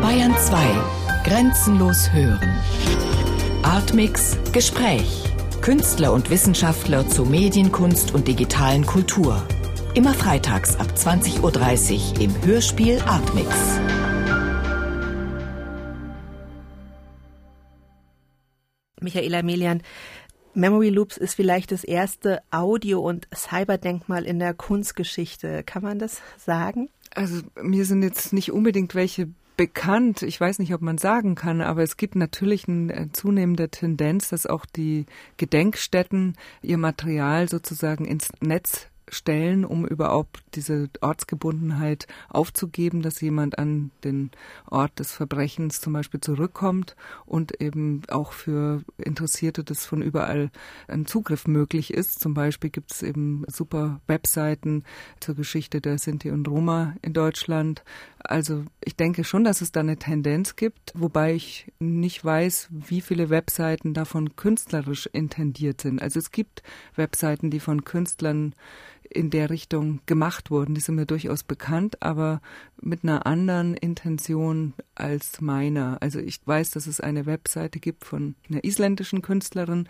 Bayern 2. Grenzenlos hören. Artmix Gespräch. Künstler und Wissenschaftler zu Medienkunst und digitalen Kultur. Immer freitags ab 20.30 Uhr im Hörspiel Artmix. Michaela Melian, Memory Loops ist vielleicht das erste Audio- und Cyberdenkmal in der Kunstgeschichte. Kann man das sagen? Also mir sind jetzt nicht unbedingt welche bekannt. Ich weiß nicht, ob man sagen kann, aber es gibt natürlich eine äh, zunehmende Tendenz, dass auch die Gedenkstätten ihr Material sozusagen ins Netz stellen, um überhaupt diese Ortsgebundenheit aufzugeben, dass jemand an den Ort des Verbrechens zum Beispiel zurückkommt und eben auch für Interessierte das von überall ein Zugriff möglich ist. Zum Beispiel gibt es eben super Webseiten zur Geschichte der Sinti und Roma in Deutschland. Also ich denke schon, dass es da eine Tendenz gibt, wobei ich nicht weiß, wie viele Webseiten davon künstlerisch intendiert sind. Also es gibt Webseiten, die von Künstlern in der Richtung gemacht wurden. Die sind mir durchaus bekannt, aber mit einer anderen Intention als meiner. Also ich weiß, dass es eine Webseite gibt von einer isländischen Künstlerin,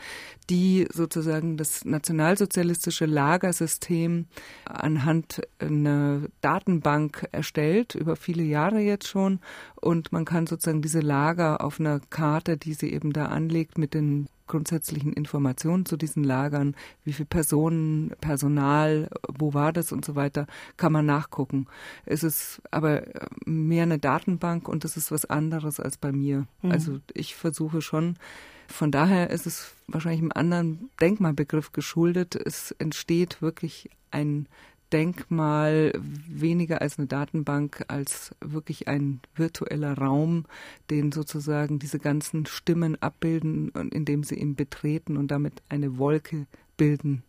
die sozusagen das nationalsozialistische Lagersystem anhand einer Datenbank erstellt, über viele Jahre jetzt schon. Und man kann sozusagen diese Lager auf einer Karte, die sie eben da anlegt, mit den grundsätzlichen Informationen zu diesen Lagern, wie viele Personen, Personal, wo war das und so weiter, kann man nachgucken. Es ist aber mehr eine Datenbank und das ist was anderes als bei mir. Mhm. Also ich versuche schon, von daher ist es wahrscheinlich einem anderen Denkmalbegriff geschuldet. Es entsteht wirklich ein Denkmal weniger als eine Datenbank, als wirklich ein virtueller Raum, den sozusagen diese ganzen Stimmen abbilden, indem sie ihn betreten und damit eine Wolke bilden,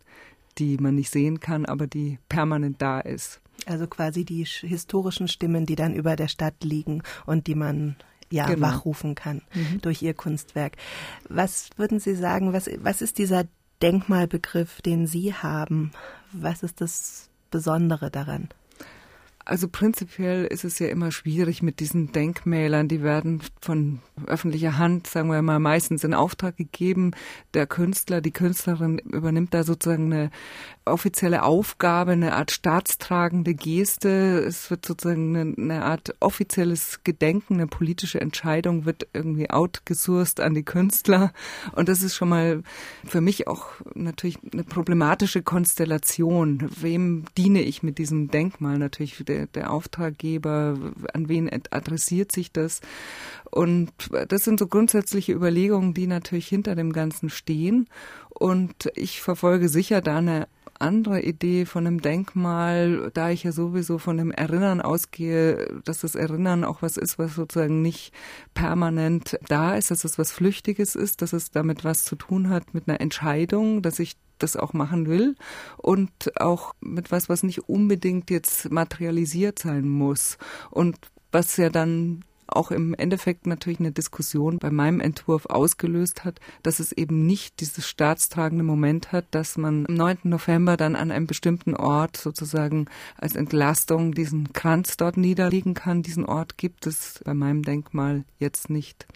die man nicht sehen kann, aber die permanent da ist. Also quasi die historischen Stimmen, die dann über der Stadt liegen und die man ja genau. wachrufen kann mhm. durch ihr Kunstwerk. Was würden Sie sagen, was, was ist dieser Denkmalbegriff, den Sie haben? Was ist das Besondere daran? Also prinzipiell ist es ja immer schwierig mit diesen Denkmälern. Die werden von öffentlicher Hand, sagen wir mal, meistens in Auftrag gegeben. Der Künstler, die Künstlerin übernimmt da sozusagen eine offizielle Aufgabe, eine Art staatstragende Geste. Es wird sozusagen eine, eine Art offizielles Gedenken, eine politische Entscheidung wird irgendwie outgesourced an die Künstler. Und das ist schon mal für mich auch natürlich eine problematische Konstellation. Wem diene ich mit diesem Denkmal? Natürlich der, der Auftraggeber, an wen adressiert sich das? Und das sind so grundsätzliche Überlegungen, die natürlich hinter dem Ganzen stehen. Und ich verfolge sicher da eine andere Idee von einem Denkmal, da ich ja sowieso von dem Erinnern ausgehe, dass das Erinnern auch was ist, was sozusagen nicht permanent da ist, dass es was Flüchtiges ist, dass es damit was zu tun hat mit einer Entscheidung, dass ich das auch machen will und auch mit was, was nicht unbedingt jetzt materialisiert sein muss. Und was ja dann auch im Endeffekt natürlich eine Diskussion bei meinem Entwurf ausgelöst hat, dass es eben nicht dieses staatstragende Moment hat, dass man am 9. November dann an einem bestimmten Ort sozusagen als Entlastung diesen Kranz dort niederlegen kann. Diesen Ort gibt es bei meinem Denkmal jetzt nicht.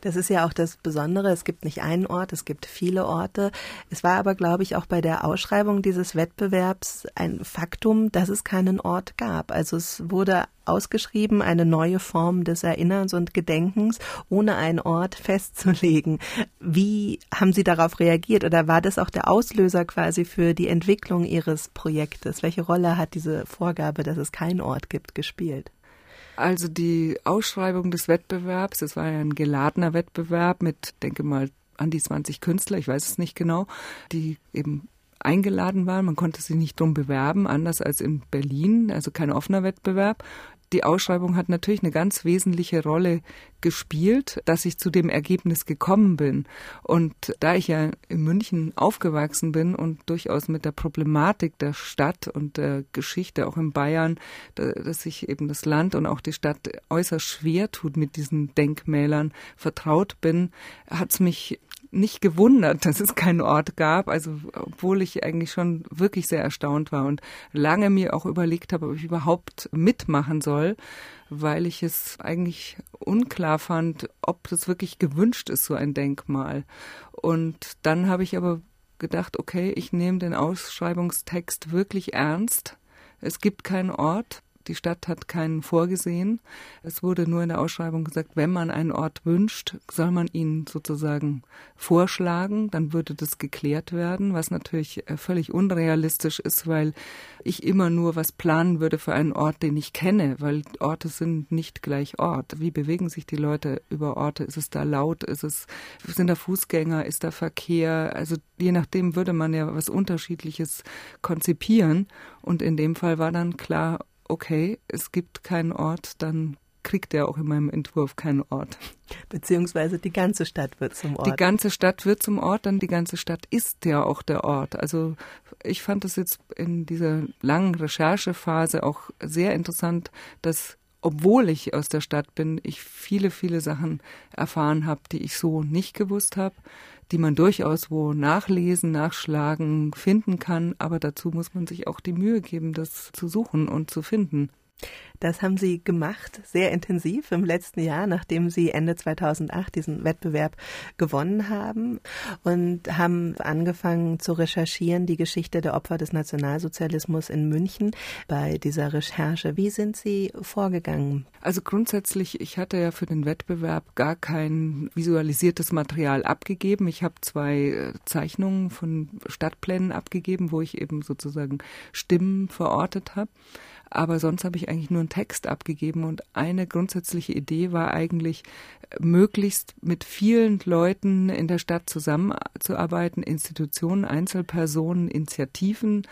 Das ist ja auch das Besondere. Es gibt nicht einen Ort, es gibt viele Orte. Es war aber, glaube ich, auch bei der Ausschreibung dieses Wettbewerbs ein Faktum, dass es keinen Ort gab. Also es wurde ausgeschrieben, eine neue Form des Erinnerns und Gedenkens, ohne einen Ort festzulegen. Wie haben Sie darauf reagiert oder war das auch der Auslöser quasi für die Entwicklung Ihres Projektes? Welche Rolle hat diese Vorgabe, dass es keinen Ort gibt, gespielt? Also die Ausschreibung des Wettbewerbs, es war ja ein geladener Wettbewerb mit, denke mal, an die 20 Künstler, ich weiß es nicht genau, die eben eingeladen waren. Man konnte sich nicht drum bewerben, anders als in Berlin, also kein offener Wettbewerb die Ausschreibung hat natürlich eine ganz wesentliche Rolle gespielt, dass ich zu dem Ergebnis gekommen bin. Und da ich ja in München aufgewachsen bin und durchaus mit der Problematik der Stadt und der Geschichte auch in Bayern, dass sich eben das Land und auch die Stadt äußerst schwer tut mit diesen Denkmälern vertraut bin, hat es mich nicht gewundert, dass es keinen Ort gab, also obwohl ich eigentlich schon wirklich sehr erstaunt war und lange mir auch überlegt habe, ob ich überhaupt mitmachen soll, weil ich es eigentlich unklar fand, ob das wirklich gewünscht ist, so ein Denkmal. Und dann habe ich aber gedacht, okay, ich nehme den Ausschreibungstext wirklich ernst. Es gibt keinen Ort die Stadt hat keinen vorgesehen. Es wurde nur in der Ausschreibung gesagt, wenn man einen Ort wünscht, soll man ihn sozusagen vorschlagen. Dann würde das geklärt werden, was natürlich äh, völlig unrealistisch ist, weil ich immer nur was planen würde für einen Ort, den ich kenne, weil Orte sind nicht gleich Ort. Wie bewegen sich die Leute über Orte? Ist es da laut? Ist es, sind da Fußgänger? Ist da Verkehr? Also je nachdem würde man ja was Unterschiedliches konzipieren. Und in dem Fall war dann klar, okay, es gibt keinen Ort, dann kriegt er auch in meinem Entwurf keinen Ort. Beziehungsweise die ganze Stadt wird zum Ort. Die ganze Stadt wird zum Ort, dann die ganze Stadt ist ja auch der Ort. Also ich fand es jetzt in dieser langen Recherchephase auch sehr interessant, dass obwohl ich aus der Stadt bin, ich viele, viele Sachen erfahren habe, die ich so nicht gewusst habe die man durchaus wo nachlesen, nachschlagen, finden kann. Aber dazu muss man sich auch die Mühe geben, das zu suchen und zu finden. Das haben Sie gemacht, sehr intensiv im letzten Jahr, nachdem Sie Ende 2008 diesen Wettbewerb gewonnen haben und haben angefangen zu recherchieren, die Geschichte der Opfer des Nationalsozialismus in München bei dieser Recherche. Wie sind Sie vorgegangen? Also grundsätzlich, ich hatte ja für den Wettbewerb gar kein visualisiertes Material abgegeben. Ich habe zwei äh, Zeichnungen von Stadtplänen abgegeben, wo ich eben sozusagen Stimmen verortet habe. Aber sonst habe ich eigentlich nur einen Text abgegeben und eine grundsätzliche Idee war eigentlich, möglichst mit vielen Leuten in der Stadt zusammenzuarbeiten, Institutionen, Einzelpersonen, Initiativen,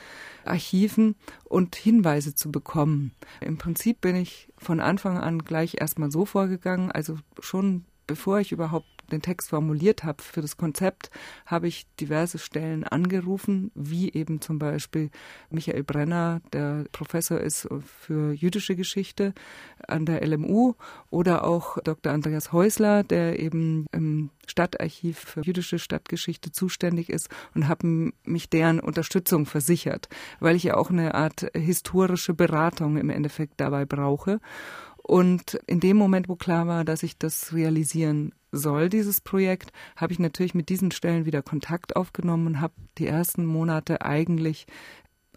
Archiven und Hinweise zu bekommen. Im Prinzip bin ich von Anfang an gleich erstmal so vorgegangen, also schon bevor ich überhaupt den Text formuliert habe für das Konzept, habe ich diverse Stellen angerufen, wie eben zum Beispiel Michael Brenner, der Professor ist für jüdische Geschichte an der LMU, oder auch Dr. Andreas Häusler, der eben im Stadtarchiv für jüdische Stadtgeschichte zuständig ist und habe mich deren Unterstützung versichert, weil ich ja auch eine Art historische Beratung im Endeffekt dabei brauche. Und in dem Moment, wo klar war, dass ich das realisieren soll, dieses Projekt, habe ich natürlich mit diesen Stellen wieder Kontakt aufgenommen und habe die ersten Monate eigentlich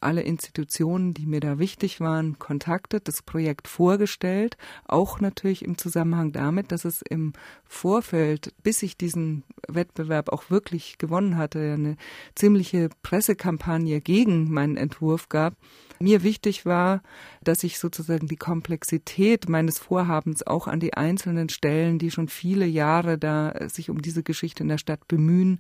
alle Institutionen, die mir da wichtig waren, kontaktet, das Projekt vorgestellt, auch natürlich im Zusammenhang damit, dass es im Vorfeld, bis ich diesen Wettbewerb auch wirklich gewonnen hatte, eine ziemliche Pressekampagne gegen meinen Entwurf gab, mir wichtig war, dass ich sozusagen die Komplexität meines Vorhabens auch an die einzelnen Stellen, die schon viele Jahre da sich um diese Geschichte in der Stadt bemühen,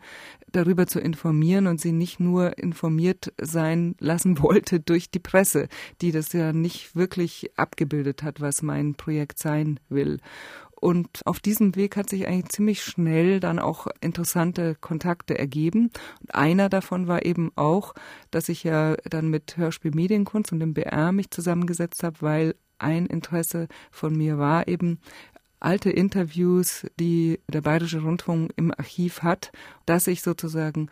darüber zu informieren und sie nicht nur informiert sein lassen wollte durch die Presse, die das ja nicht wirklich abgebildet hat, was mein Projekt sein will. Und auf diesem Weg hat sich eigentlich ziemlich schnell dann auch interessante Kontakte ergeben. Und einer davon war eben auch, dass ich ja dann mit Hörspiel Medienkunst und dem BR mich zusammengesetzt habe, weil ein Interesse von mir war eben alte Interviews, die der Bayerische Rundfunk im Archiv hat, dass ich sozusagen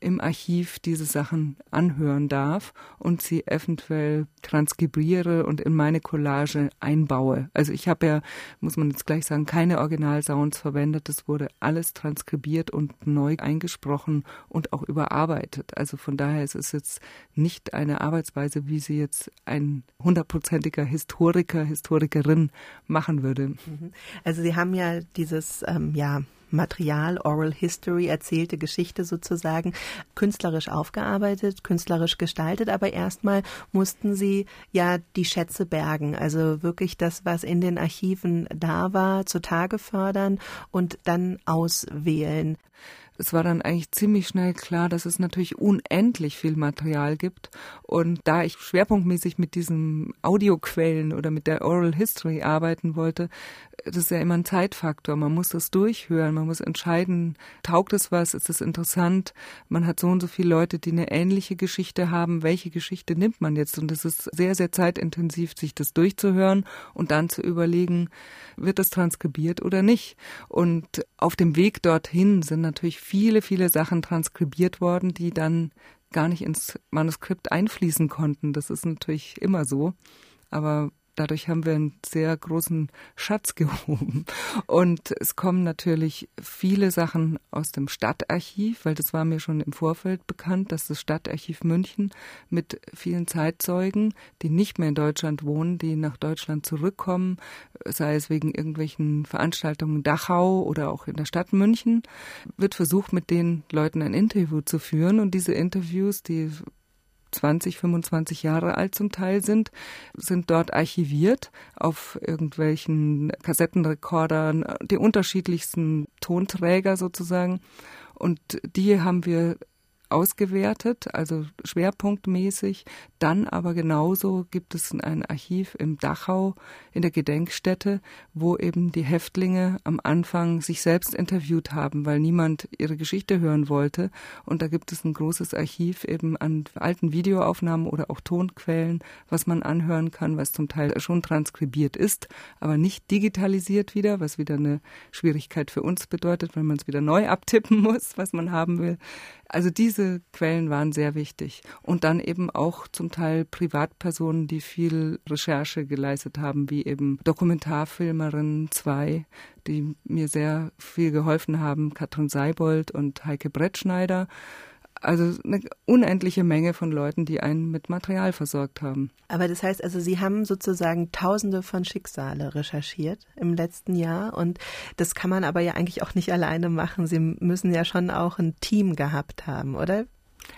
im Archiv diese Sachen anhören darf und sie eventuell transkribiere und in meine Collage einbaue. Also ich habe ja, muss man jetzt gleich sagen, keine Originalsounds verwendet. Das wurde alles transkribiert und neu eingesprochen und auch überarbeitet. Also von daher ist es jetzt nicht eine Arbeitsweise, wie sie jetzt ein hundertprozentiger Historiker, Historikerin machen würde. Mhm. Also Sie haben ja dieses, ähm, ja, Material, Oral History, erzählte Geschichte sozusagen, künstlerisch aufgearbeitet, künstlerisch gestaltet, aber erstmal mussten sie ja die Schätze bergen, also wirklich das, was in den Archiven da war, zutage fördern und dann auswählen es war dann eigentlich ziemlich schnell klar, dass es natürlich unendlich viel Material gibt. Und da ich schwerpunktmäßig mit diesen Audioquellen oder mit der Oral History arbeiten wollte, das ist ja immer ein Zeitfaktor. Man muss das durchhören, man muss entscheiden, taugt es was, ist es interessant. Man hat so und so viele Leute, die eine ähnliche Geschichte haben. Welche Geschichte nimmt man jetzt? Und es ist sehr, sehr zeitintensiv, sich das durchzuhören und dann zu überlegen, wird das transkribiert oder nicht? Und auf dem Weg dorthin sind natürlich viele, viele Sachen transkribiert worden, die dann gar nicht ins Manuskript einfließen konnten. Das ist natürlich immer so. Aber Dadurch haben wir einen sehr großen Schatz gehoben. Und es kommen natürlich viele Sachen aus dem Stadtarchiv, weil das war mir schon im Vorfeld bekannt, dass das Stadtarchiv München mit vielen Zeitzeugen, die nicht mehr in Deutschland wohnen, die nach Deutschland zurückkommen, sei es wegen irgendwelchen Veranstaltungen in Dachau oder auch in der Stadt München, wird versucht, mit den Leuten ein Interview zu führen. Und diese Interviews, die 20, 25 Jahre alt zum Teil sind, sind dort archiviert auf irgendwelchen Kassettenrekordern, die unterschiedlichsten Tonträger sozusagen. Und die haben wir ausgewertet, also schwerpunktmäßig. Dann aber genauso gibt es ein Archiv im Dachau in der Gedenkstätte, wo eben die Häftlinge am Anfang sich selbst interviewt haben, weil niemand ihre Geschichte hören wollte. Und da gibt es ein großes Archiv eben an alten Videoaufnahmen oder auch Tonquellen, was man anhören kann, was zum Teil schon transkribiert ist, aber nicht digitalisiert wieder, was wieder eine Schwierigkeit für uns bedeutet, weil man es wieder neu abtippen muss, was man haben will. Also diese Quellen waren sehr wichtig. Und dann eben auch zum Teil Privatpersonen, die viel Recherche geleistet haben, wie eben Dokumentarfilmerinnen zwei, die mir sehr viel geholfen haben, Katrin Seibold und Heike Brettschneider. Also eine unendliche Menge von Leuten, die einen mit Material versorgt haben. Aber das heißt also, Sie haben sozusagen Tausende von Schicksale recherchiert im letzten Jahr und das kann man aber ja eigentlich auch nicht alleine machen. Sie müssen ja schon auch ein Team gehabt haben, oder?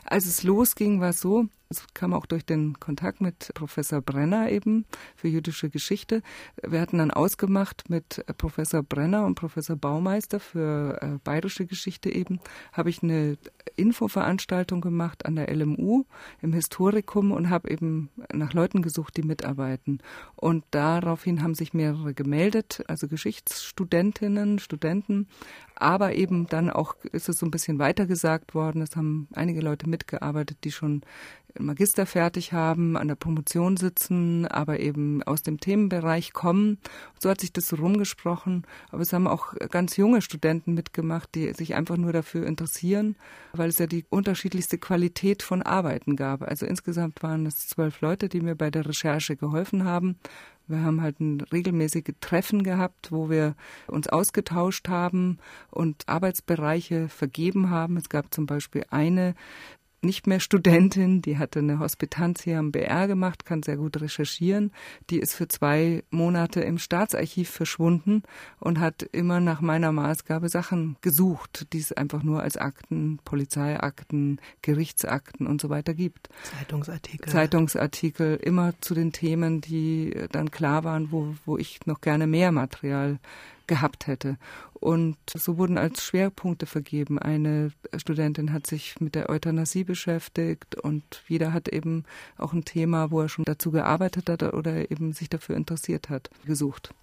Als es losging, war es so, es kam auch durch den Kontakt mit Professor Brenner eben für jüdische Geschichte. Wir hatten dann ausgemacht mit Professor Brenner und Professor Baumeister für äh, bayerische Geschichte eben, habe ich eine Infoveranstaltung gemacht an der LMU im Historikum und habe eben nach Leuten gesucht, die mitarbeiten. Und daraufhin haben sich mehrere gemeldet, also Geschichtsstudentinnen, Studenten, aber eben dann auch ist es so ein bisschen weitergesagt worden. Es haben einige Leute mitgearbeitet, die schon Magister fertig haben, an der Promotion sitzen, aber eben aus dem Themenbereich kommen. So hat sich das so rumgesprochen. Aber es haben auch ganz junge Studenten mitgemacht, die sich einfach nur dafür interessieren, weil es ja die unterschiedlichste Qualität von Arbeiten gab. Also insgesamt waren es zwölf Leute, die mir bei der Recherche geholfen haben. Wir haben halt ein regelmäßige Treffen gehabt, wo wir uns ausgetauscht haben und Arbeitsbereiche vergeben haben. Es gab zum Beispiel eine nicht mehr Studentin, die hatte eine Hospitanz hier am BR gemacht, kann sehr gut recherchieren. Die ist für zwei Monate im Staatsarchiv verschwunden und hat immer nach meiner Maßgabe Sachen gesucht, die es einfach nur als Akten, Polizeiakten, Gerichtsakten und so weiter gibt. Zeitungsartikel. Zeitungsartikel, immer zu den Themen, die dann klar waren, wo, wo ich noch gerne mehr Material gehabt hätte. Und so wurden als Schwerpunkte vergeben. Eine Studentin hat sich mit der Euthanasie beschäftigt und jeder hat eben auch ein Thema, wo er schon dazu gearbeitet hat oder eben sich dafür interessiert hat, gesucht.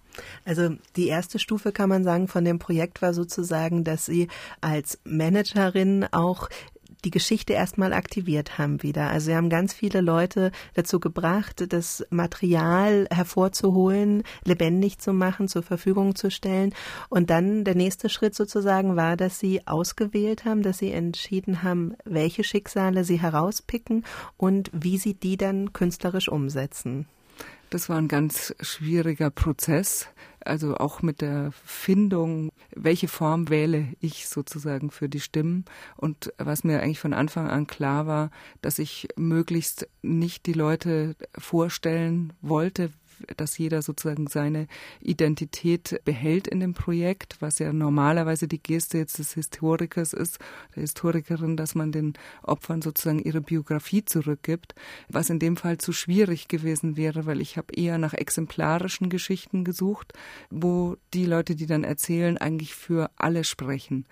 Also die erste Stufe kann man sagen von dem Projekt war sozusagen, dass Sie als Managerin auch die Geschichte erstmal aktiviert haben wieder. Also sie haben ganz viele Leute dazu gebracht, das Material hervorzuholen, lebendig zu machen, zur Verfügung zu stellen. Und dann der nächste Schritt sozusagen war, dass sie ausgewählt haben, dass sie entschieden haben, welche Schicksale sie herauspicken und wie sie die dann künstlerisch umsetzen. Das war ein ganz schwieriger Prozess. Also auch mit der Findung, welche Form wähle ich sozusagen für die Stimmen. Und was mir eigentlich von Anfang an klar war, dass ich möglichst nicht die Leute vorstellen wollte, dass jeder sozusagen seine Identität behält in dem Projekt, was ja normalerweise die Geste jetzt des Historikers ist, der Historikerin, dass man den Opfern sozusagen ihre Biografie zurückgibt, was in dem Fall zu schwierig gewesen wäre, weil ich habe eher nach exemplarischen Geschichten gesucht, wo die Leute, die dann erzählen, eigentlich für alle sprechen.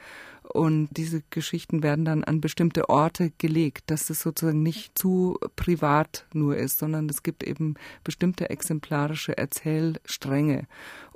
Und diese Geschichten werden dann an bestimmte Orte gelegt, dass es sozusagen nicht zu privat nur ist, sondern es gibt eben bestimmte exemplarische Erzählstränge.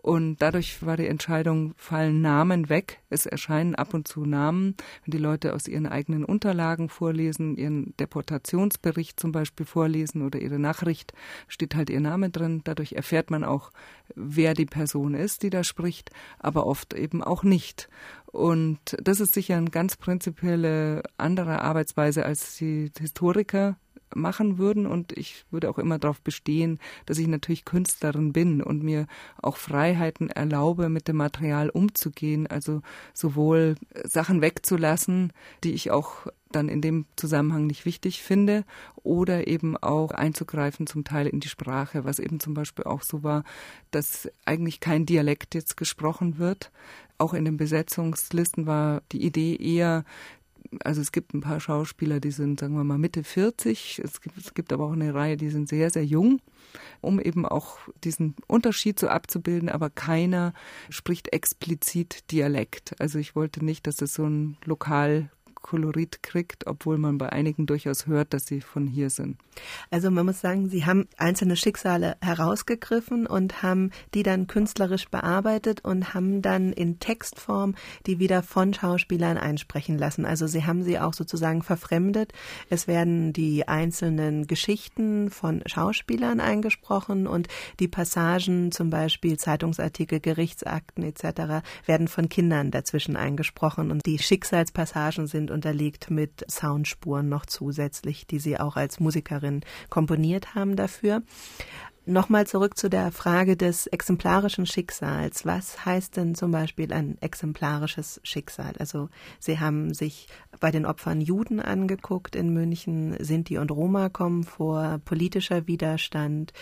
Und dadurch war die Entscheidung, fallen Namen weg. Es erscheinen ab und zu Namen, wenn die Leute aus ihren eigenen Unterlagen vorlesen, ihren Deportationsbericht zum Beispiel vorlesen oder ihre Nachricht, steht halt ihr Name drin. Dadurch erfährt man auch, wer die Person ist, die da spricht, aber oft eben auch nicht. Und das ist sicher eine ganz prinzipielle andere Arbeitsweise, als die Historiker machen würden. Und ich würde auch immer darauf bestehen, dass ich natürlich Künstlerin bin und mir auch Freiheiten erlaube, mit dem Material umzugehen. Also sowohl Sachen wegzulassen, die ich auch dann in dem Zusammenhang nicht wichtig finde, oder eben auch einzugreifen zum Teil in die Sprache, was eben zum Beispiel auch so war, dass eigentlich kein Dialekt jetzt gesprochen wird. Auch in den Besetzungslisten war die Idee eher, also es gibt ein paar Schauspieler, die sind, sagen wir mal, Mitte 40. Es gibt, es gibt aber auch eine Reihe, die sind sehr, sehr jung, um eben auch diesen Unterschied so abzubilden, aber keiner spricht explizit Dialekt. Also ich wollte nicht, dass es so ein lokal Kolorit kriegt, obwohl man bei einigen durchaus hört, dass sie von hier sind. Also man muss sagen, Sie haben einzelne Schicksale herausgegriffen und haben die dann künstlerisch bearbeitet und haben dann in Textform die wieder von Schauspielern einsprechen lassen. Also Sie haben sie auch sozusagen verfremdet. Es werden die einzelnen Geschichten von Schauspielern eingesprochen und die Passagen, zum Beispiel Zeitungsartikel, Gerichtsakten etc., werden von Kindern dazwischen eingesprochen und die Schicksalspassagen sind unterlegt mit Soundspuren noch zusätzlich, die sie auch als Musikerin komponiert haben dafür. Nochmal zurück zu der Frage des exemplarischen Schicksals. Was heißt denn zum Beispiel ein exemplarisches Schicksal? Also Sie haben sich bei den Opfern Juden angeguckt in München, Sinti und Roma kommen vor, politischer Widerstand,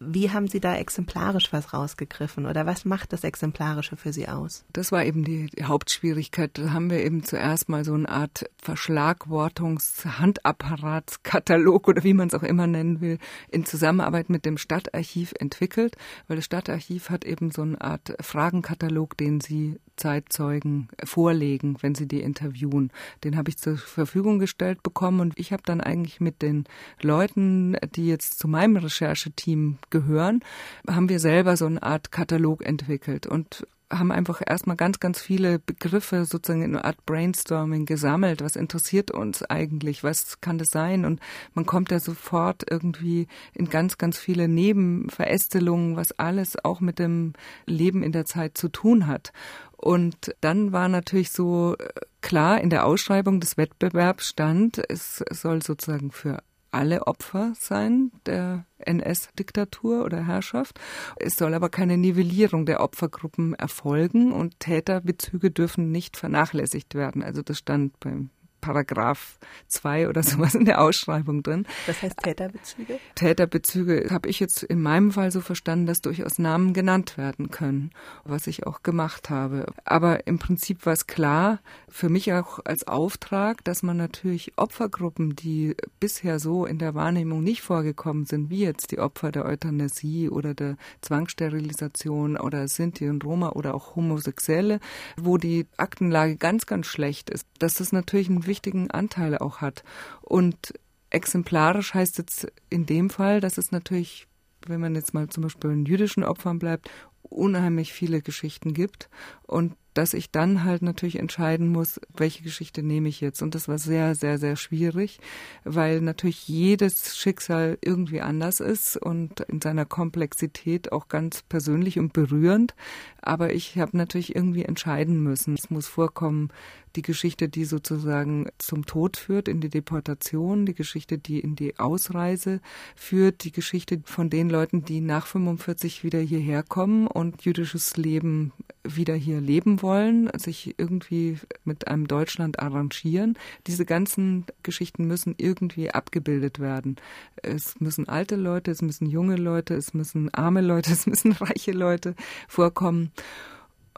wie haben Sie da exemplarisch was rausgegriffen oder was macht das Exemplarische für Sie aus? Das war eben die Hauptschwierigkeit. Da haben wir eben zuerst mal so eine Art Verschlagwortungs-Handapparatskatalog oder wie man es auch immer nennen will, in Zusammenarbeit mit dem Stadtarchiv entwickelt, weil das Stadtarchiv hat eben so eine Art Fragenkatalog, den Sie Zeitzeugen vorlegen, wenn sie die interviewen. Den habe ich zur Verfügung gestellt bekommen und ich habe dann eigentlich mit den Leuten, die jetzt zu meinem Rechercheteam gehören, haben wir selber so eine Art Katalog entwickelt und haben einfach erstmal ganz, ganz viele Begriffe sozusagen in einer Art Brainstorming gesammelt. Was interessiert uns eigentlich? Was kann das sein? Und man kommt ja sofort irgendwie in ganz, ganz viele Nebenverästelungen, was alles auch mit dem Leben in der Zeit zu tun hat. Und dann war natürlich so äh, klar in der Ausschreibung des Wettbewerbs stand, es soll sozusagen für alle Opfer sein der NS-Diktatur oder Herrschaft. Es soll aber keine Nivellierung der Opfergruppen erfolgen und Täterbezüge dürfen nicht vernachlässigt werden. Also das stand beim Paragraph 2 oder sowas in der Ausschreibung drin. Das heißt Täterbezüge? Täterbezüge habe ich jetzt in meinem Fall so verstanden, dass durchaus Namen genannt werden können, was ich auch gemacht habe. Aber im Prinzip war es klar, für mich auch als Auftrag, dass man natürlich Opfergruppen, die bisher so in der Wahrnehmung nicht vorgekommen sind, wie jetzt die Opfer der Euthanasie oder der Zwangssterilisation oder Sinti und Roma oder auch Homosexuelle, wo die Aktenlage ganz, ganz schlecht ist, dass das natürlich ein wichtigen Anteile auch hat. Und exemplarisch heißt jetzt in dem Fall, dass es natürlich, wenn man jetzt mal zum Beispiel in jüdischen Opfern bleibt, unheimlich viele Geschichten gibt und dass ich dann halt natürlich entscheiden muss, welche Geschichte nehme ich jetzt. Und das war sehr, sehr, sehr schwierig, weil natürlich jedes Schicksal irgendwie anders ist und in seiner Komplexität auch ganz persönlich und berührend. Aber ich habe natürlich irgendwie entscheiden müssen. Es muss vorkommen, die Geschichte, die sozusagen zum Tod führt, in die Deportation, die Geschichte, die in die Ausreise führt, die Geschichte von den Leuten, die nach 45 wieder hierher kommen und jüdisches Leben wieder hier leben wollen, sich irgendwie mit einem Deutschland arrangieren. Diese ganzen Geschichten müssen irgendwie abgebildet werden. Es müssen alte Leute, es müssen junge Leute, es müssen arme Leute, es müssen reiche Leute vorkommen.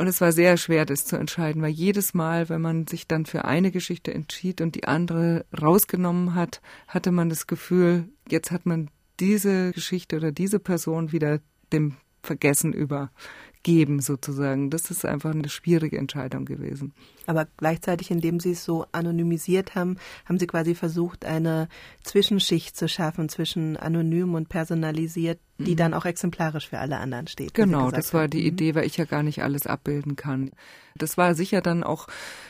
Und es war sehr schwer, das zu entscheiden, weil jedes Mal, wenn man sich dann für eine Geschichte entschied und die andere rausgenommen hat, hatte man das Gefühl, jetzt hat man diese Geschichte oder diese Person wieder dem Vergessen übergeben sozusagen. Das ist einfach eine schwierige Entscheidung gewesen. Aber gleichzeitig, indem Sie es so anonymisiert haben, haben Sie quasi versucht, eine Zwischenschicht zu schaffen zwischen anonym und personalisiert die mhm. dann auch exemplarisch für alle anderen steht. Genau, das war die mhm. Idee, weil ich ja gar nicht alles abbilden kann. Das war sicher dann auch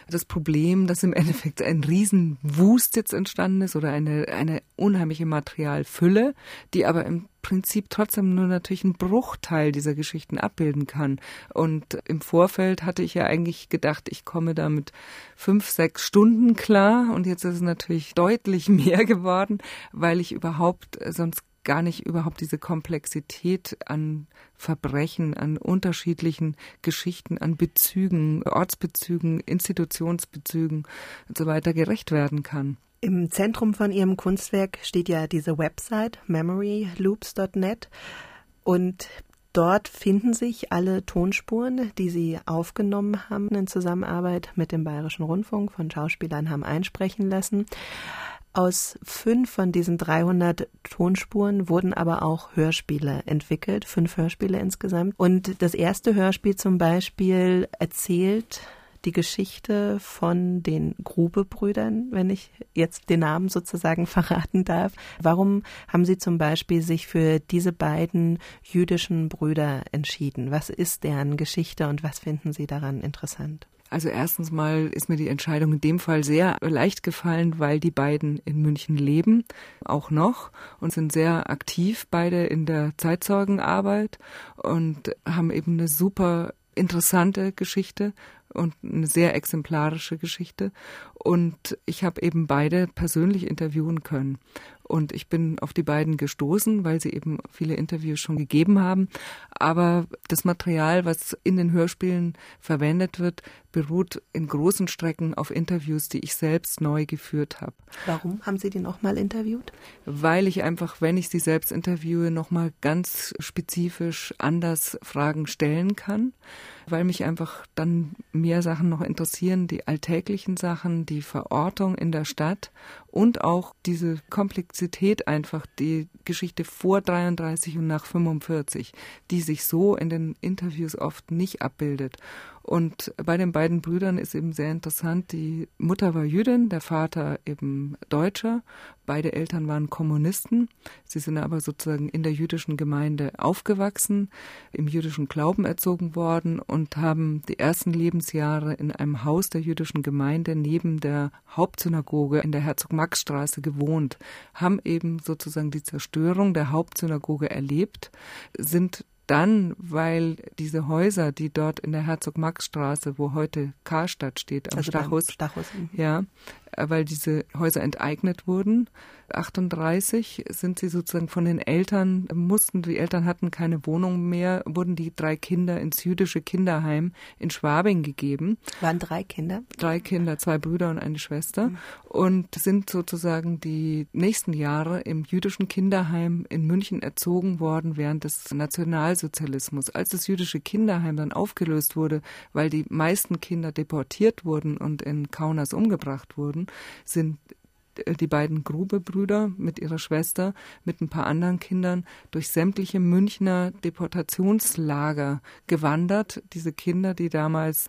das Problem, dass im Endeffekt ein Riesenwust jetzt entstanden ist oder eine, eine unheimliche Materialfülle, die aber im Prinzip trotzdem nur natürlich einen Bruchteil dieser Geschichten abbilden kann. Und im Vorfeld hatte ich ja eigentlich gedacht, ich komme da mit fünf, sechs Stunden klar. Und jetzt ist es natürlich deutlich mehr geworden, weil ich überhaupt sonst gar nicht überhaupt diese Komplexität an Verbrechen, an unterschiedlichen Geschichten, an Bezügen, Ortsbezügen, Institutionsbezügen und so weiter gerecht werden kann. Im Zentrum von Ihrem Kunstwerk steht ja diese Website memoryloops.net und dort finden sich alle Tonspuren, die Sie aufgenommen haben in Zusammenarbeit mit dem Bayerischen Rundfunk von Schauspielern haben einsprechen lassen. Aus fünf von diesen 300 Tonspuren wurden aber auch Hörspiele entwickelt, fünf Hörspiele insgesamt. Und das erste Hörspiel zum Beispiel erzählt die Geschichte von den Grube-Brüdern, wenn ich jetzt den Namen sozusagen verraten darf. Warum haben Sie zum Beispiel sich für diese beiden jüdischen Brüder entschieden? Was ist deren Geschichte und was finden Sie daran interessant? Also erstens mal ist mir die Entscheidung in dem Fall sehr leicht gefallen, weil die beiden in München leben, auch noch, und sind sehr aktiv beide in der Zeitzeugenarbeit und haben eben eine super interessante Geschichte und eine sehr exemplarische Geschichte. Und ich habe eben beide persönlich interviewen können. Und ich bin auf die beiden gestoßen, weil sie eben viele Interviews schon gegeben haben. Aber das Material, was in den Hörspielen verwendet wird, beruht in großen Strecken auf Interviews, die ich selbst neu geführt habe. Warum haben Sie die nochmal interviewt? Weil ich einfach, wenn ich sie selbst interviewe, nochmal ganz spezifisch anders Fragen stellen kann weil mich einfach dann mehr Sachen noch interessieren, die alltäglichen Sachen, die Verortung in der Stadt und auch diese Komplexität einfach, die Geschichte vor 33 und nach 45, die sich so in den Interviews oft nicht abbildet. Und bei den beiden Brüdern ist eben sehr interessant, die Mutter war Jüdin, der Vater eben Deutscher. Beide Eltern waren Kommunisten. Sie sind aber sozusagen in der jüdischen Gemeinde aufgewachsen, im jüdischen Glauben erzogen worden und haben die ersten Lebensjahre in einem Haus der jüdischen Gemeinde neben der Hauptsynagoge in der Herzog-Max-Straße gewohnt, haben eben sozusagen die Zerstörung der Hauptsynagoge erlebt, sind dann, weil diese Häuser, die dort in der Herzog-Max-Straße, wo heute Karstadt steht, am also Stachus, Stachus. Mhm. ja, weil diese Häuser enteignet wurden. 38 sind sie sozusagen von den Eltern, mussten, die Eltern hatten keine Wohnung mehr, wurden die drei Kinder ins jüdische Kinderheim in Schwabing gegeben. Waren drei Kinder? Drei Kinder, zwei Brüder und eine Schwester. Mhm. Und sind sozusagen die nächsten Jahre im jüdischen Kinderheim in München erzogen worden während des Nationalsozialismus. Als das jüdische Kinderheim dann aufgelöst wurde, weil die meisten Kinder deportiert wurden und in Kaunas umgebracht wurden, wurden, sind äh, die beiden Grube-Brüder mit ihrer Schwester, mit ein paar anderen Kindern durch sämtliche Münchner Deportationslager gewandert. Diese Kinder, die damals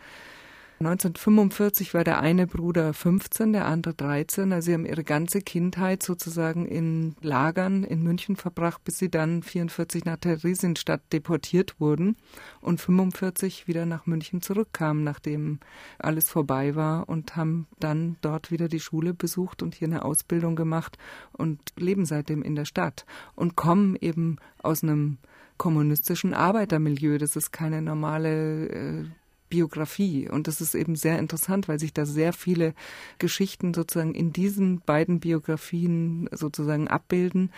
1945 war der eine Bruder 15, der andere 13. Also sie haben ihre ganze Kindheit sozusagen in Lagern in München verbracht, bis sie dann 44 nach Theresienstadt deportiert wurden und 45 wieder nach München zurückkamen, nachdem alles vorbei war und haben dann dort wieder die Schule besucht und hier eine Ausbildung gemacht und leben seitdem in der Stadt und kommen eben aus einem kommunistischen Arbeitermilieu. Das ist keine normale äh, Biografie. Und das ist eben sehr interessant, weil sich da sehr viele Geschichten sozusagen in diesen beiden Biografien sozusagen abbilden.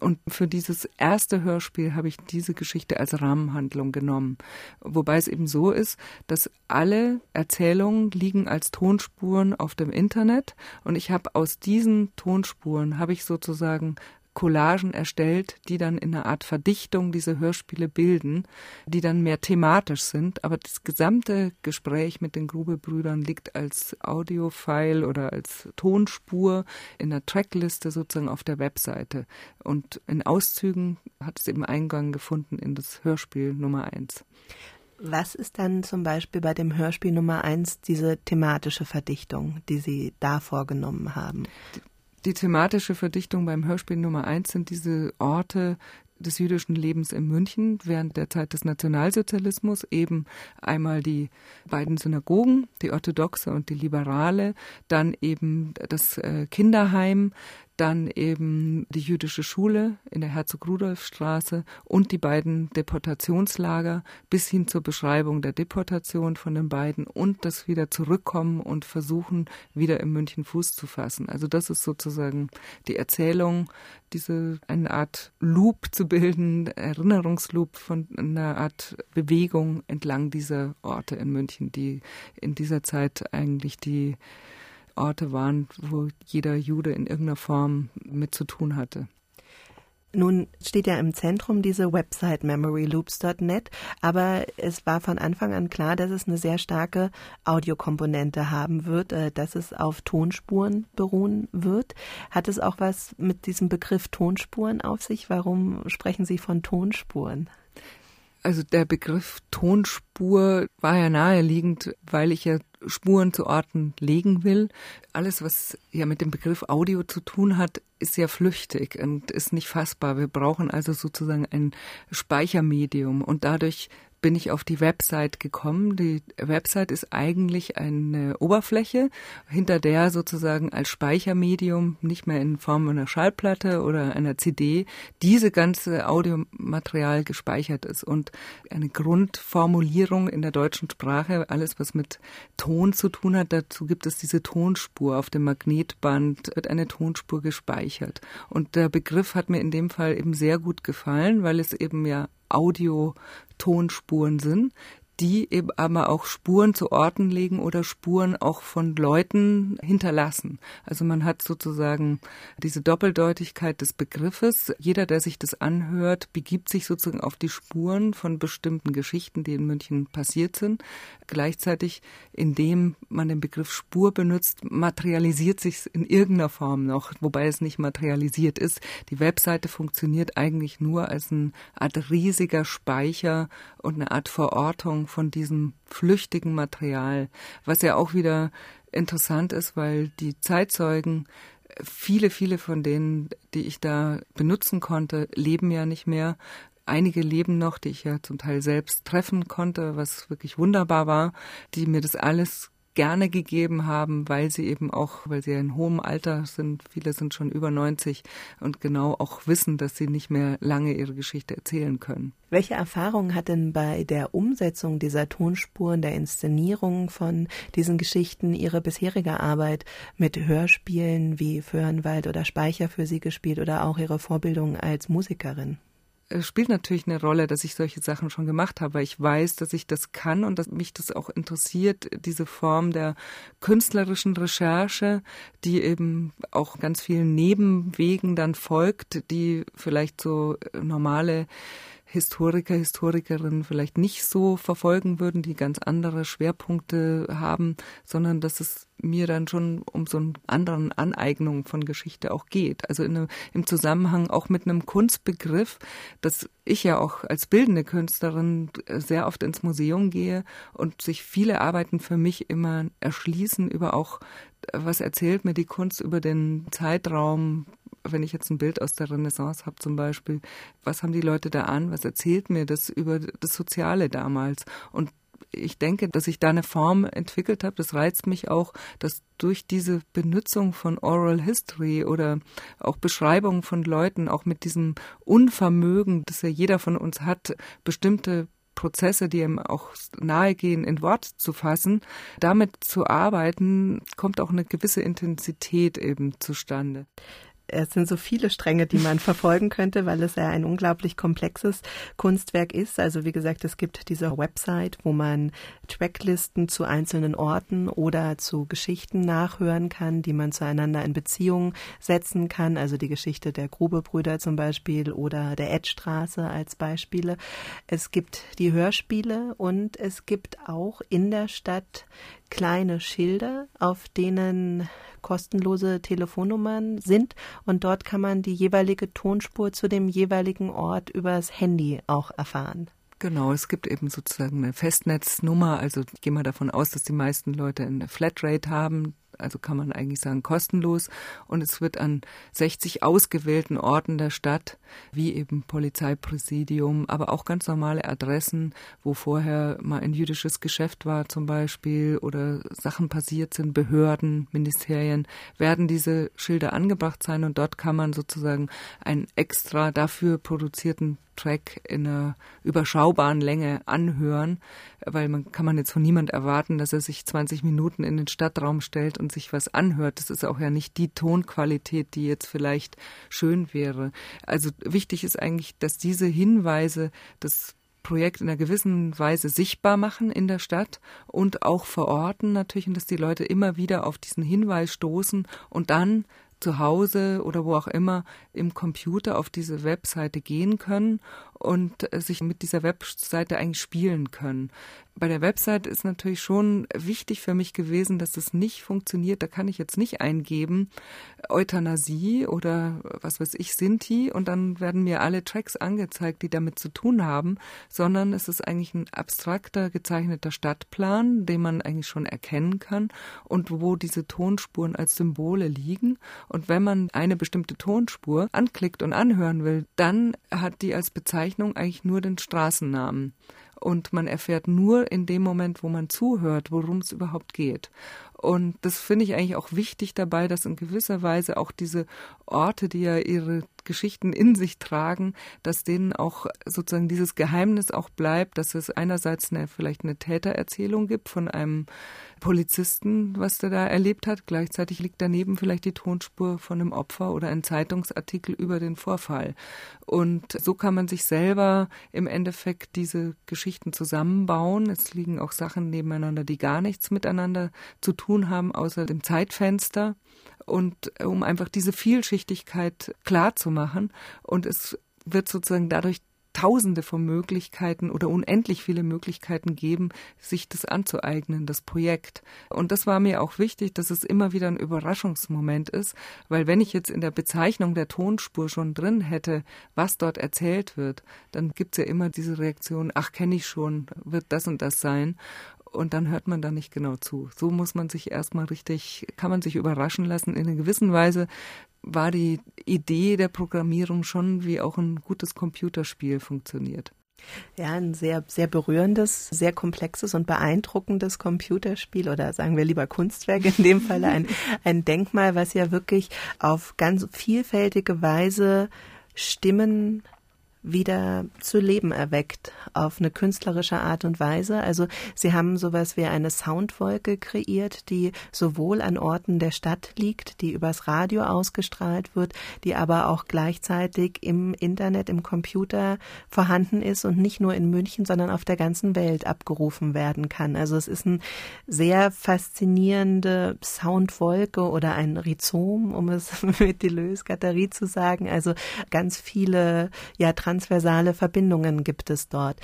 Und für dieses erste Hörspiel habe ich diese Geschichte als Rahmenhandlung genommen. Wobei es eben so ist, dass alle Erzählungen liegen als Tonspuren auf dem Internet. Und ich habe aus diesen Tonspuren, habe ich sozusagen Collagen erstellt, die dann in einer Art Verdichtung diese Hörspiele bilden, die dann mehr thematisch sind. Aber das gesamte Gespräch mit den Grube-Brüdern liegt als Audiofile oder als Tonspur in der Trackliste sozusagen auf der Webseite. Und in Auszügen hat es eben Eingang gefunden in das Hörspiel Nummer eins. Was ist dann zum Beispiel bei dem Hörspiel Nummer eins diese thematische Verdichtung, die Sie da vorgenommen haben? Die thematische Verdichtung beim Hörspiel Nummer eins sind diese Orte, des jüdischen Lebens in München während der Zeit des Nationalsozialismus eben einmal die beiden Synagogen, die orthodoxe und die liberale, dann eben das äh, Kinderheim, dann eben die jüdische Schule in der Herzog-Rudolf-Straße und die beiden Deportationslager bis hin zur Beschreibung der Deportation von den beiden und das wieder zurückkommen und versuchen, wieder in München Fuß zu fassen. Also das ist sozusagen die Erzählung, diese eine Art Loop zu bilden, Erinnerungsloop von einer Art Bewegung entlang dieser Orte in München, die in dieser Zeit eigentlich die Orte waren, wo jeder Jude in irgendeiner Form mit zu tun hatte. Nun steht ja im Zentrum diese Website memoryloops.net, aber es war von Anfang an klar, dass es eine sehr starke Audiokomponente haben wird, äh, dass es auf Tonspuren beruhen wird. Hat es auch was mit diesem Begriff Tonspuren auf sich? Warum sprechen Sie von Tonspuren? Also der Begriff Tonspur war ja naheliegend, weil ich ja Spuren zu Orten legen will. Alles, was ja mit dem Begriff Audio zu tun hat, ist ja flüchtig und ist nicht fassbar. Wir brauchen also sozusagen ein Speichermedium und dadurch bin ich auf die Website gekommen. Die Website ist eigentlich eine Oberfläche, hinter der sozusagen als Speichermedium, nicht mehr in Form einer Schallplatte oder einer CD, diese ganze Audiomaterial gespeichert ist. Und eine Grundformulierung in der deutschen Sprache, alles was mit Ton zu tun hat, dazu gibt es diese Tonspur. Auf dem Magnetband wird eine Tonspur gespeichert. Und der Begriff hat mir in dem Fall eben sehr gut gefallen, weil es eben ja Audio-Tonspuren sind, die eben aber auch Spuren zu Orten legen oder Spuren auch von Leuten hinterlassen. Also man hat sozusagen diese Doppeldeutigkeit des Begriffes. Jeder, der sich das anhört, begibt sich sozusagen auf die Spuren von bestimmten Geschichten, die in München passiert sind. Gleichzeitig, indem man den Begriff Spur benutzt, materialisiert sich in irgendeiner Form noch, wobei es nicht materialisiert ist. Die Webseite funktioniert eigentlich nur als eine Art riesiger Speicher und eine Art Verortung von diesem flüchtigen Material, was ja auch wieder interessant ist, weil die Zeitzeugen, viele, viele von denen, die ich da benutzen konnte, leben ja nicht mehr. Einige leben noch, die ich ja zum Teil selbst treffen konnte, was wirklich wunderbar war, die mir das alles gerne gegeben haben, weil sie eben auch, weil sie in hohem Alter sind, viele sind schon über 90 und genau auch wissen, dass sie nicht mehr lange ihre Geschichte erzählen können. Welche Erfahrungen hat denn bei der Umsetzung dieser Tonspuren, der Inszenierung von diesen Geschichten Ihre bisherige Arbeit mit Hörspielen wie Föhrenwald oder Speicher für Sie gespielt oder auch Ihre Vorbildung als Musikerin? Es spielt natürlich eine Rolle, dass ich solche Sachen schon gemacht habe, ich weiß, dass ich das kann und dass mich das auch interessiert, diese Form der künstlerischen Recherche, die eben auch ganz vielen Nebenwegen dann folgt, die vielleicht so normale Historiker, Historikerinnen vielleicht nicht so verfolgen würden, die ganz andere Schwerpunkte haben, sondern dass es mir dann schon um so einen anderen Aneignung von Geschichte auch geht. Also in, im Zusammenhang auch mit einem Kunstbegriff, dass ich ja auch als bildende Künstlerin sehr oft ins Museum gehe und sich viele Arbeiten für mich immer erschließen über auch, was erzählt mir die Kunst über den Zeitraum wenn ich jetzt ein Bild aus der Renaissance habe zum Beispiel, was haben die Leute da an? Was erzählt mir das über das Soziale damals? Und ich denke, dass ich da eine Form entwickelt habe. Das reizt mich auch, dass durch diese Benutzung von Oral History oder auch Beschreibungen von Leuten, auch mit diesem Unvermögen, das ja jeder von uns hat, bestimmte Prozesse, die ihm auch nahegehen, in Wort zu fassen, damit zu arbeiten, kommt auch eine gewisse Intensität eben zustande es sind so viele Stränge, die man verfolgen könnte, weil es ja ein unglaublich komplexes Kunstwerk ist. Also wie gesagt, es gibt diese Website, wo man Tracklisten zu einzelnen Orten oder zu Geschichten nachhören kann, die man zueinander in Beziehung setzen kann. Also die Geschichte der Grubebrüder zum Beispiel oder der Edstraße als Beispiele. Es gibt die Hörspiele und es gibt auch in der Stadt kleine Schilder, auf denen kostenlose Telefonnummern sind und dort kann man die jeweilige Tonspur zu dem jeweiligen Ort übers Handy auch erfahren. Genau, es gibt eben sozusagen eine Festnetznummer. Also ich gehe mal davon aus, dass die meisten Leute eine Flatrate haben. Also kann man eigentlich sagen kostenlos. Und es wird an 60 ausgewählten Orten der Stadt, wie eben Polizeipräsidium, aber auch ganz normale Adressen, wo vorher mal ein jüdisches Geschäft war zum Beispiel oder Sachen passiert sind, Behörden, Ministerien, werden diese Schilder angebracht sein und dort kann man sozusagen einen extra dafür produzierten Track in einer überschaubaren Länge anhören, weil man kann man jetzt von niemand erwarten, dass er sich 20 Minuten in den Stadtraum stellt und sich was anhört. Das ist auch ja nicht die Tonqualität, die jetzt vielleicht schön wäre. Also wichtig ist eigentlich, dass diese Hinweise das Projekt in einer gewissen Weise sichtbar machen in der Stadt und auch verorten natürlich und dass die Leute immer wieder auf diesen Hinweis stoßen und dann zu Hause oder wo auch immer im Computer auf diese Webseite gehen können und äh, sich mit dieser Webseite eigentlich spielen können. Bei der Webseite ist natürlich schon wichtig für mich gewesen, dass es nicht funktioniert. Da kann ich jetzt nicht eingeben Euthanasie oder was weiß ich Sinti und dann werden mir alle Tracks angezeigt, die damit zu tun haben, sondern es ist eigentlich ein abstrakter gezeichneter Stadtplan, den man eigentlich schon erkennen kann und wo diese Tonspuren als Symbole liegen. Und wenn man eine bestimmte Tonspur anklickt und anhören will, dann hat die als Bezeichnung Bezeichnung eigentlich nur den Straßennamen. Und man erfährt nur in dem Moment, wo man zuhört, worum es überhaupt geht. Und das finde ich eigentlich auch wichtig dabei, dass in gewisser Weise auch diese Orte, die ja ihre Geschichten in sich tragen, dass denen auch sozusagen dieses Geheimnis auch bleibt, dass es einerseits eine, vielleicht eine Tätererzählung gibt von einem Polizisten, was der da erlebt hat. Gleichzeitig liegt daneben vielleicht die Tonspur von einem Opfer oder ein Zeitungsartikel über den Vorfall. Und so kann man sich selber im Endeffekt diese Geschichten zusammenbauen. Es liegen auch Sachen nebeneinander, die gar nichts miteinander zu tun haben, außer dem Zeitfenster und äh, um einfach diese Vielschichtigkeit klar zu machen. Und es wird sozusagen dadurch Tausende von Möglichkeiten oder unendlich viele Möglichkeiten geben, sich das anzueignen, das Projekt. Und das war mir auch wichtig, dass es immer wieder ein Überraschungsmoment ist, weil wenn ich jetzt in der Bezeichnung der Tonspur schon drin hätte, was dort erzählt wird, dann gibt's ja immer diese Reaktion, ach, kenne ich schon, wird das und das sein und dann hört man da nicht genau zu. So muss man sich erstmal richtig, kann man sich überraschen lassen. In einer gewissen Weise war die Idee der Programmierung schon, wie auch ein gutes Computerspiel funktioniert. Ja, ein sehr, sehr berührendes, sehr komplexes und beeindruckendes Computerspiel oder sagen wir lieber Kunstwerk in dem Fall ein, ein Denkmal, was ja wirklich auf ganz vielfältige Weise Stimmen wieder zu Leben erweckt auf eine künstlerische Art und Weise. Also sie haben sowas wie eine Soundwolke kreiert, die sowohl an Orten der Stadt liegt, die übers Radio ausgestrahlt wird, die aber auch gleichzeitig im Internet, im Computer vorhanden ist und nicht nur in München, sondern auf der ganzen Welt abgerufen werden kann. Also es ist eine sehr faszinierende Soundwolke oder ein Rhizom, um es mit Deleuze Gatterie zu sagen. Also ganz viele ja transversale Verbindungen gibt es dort.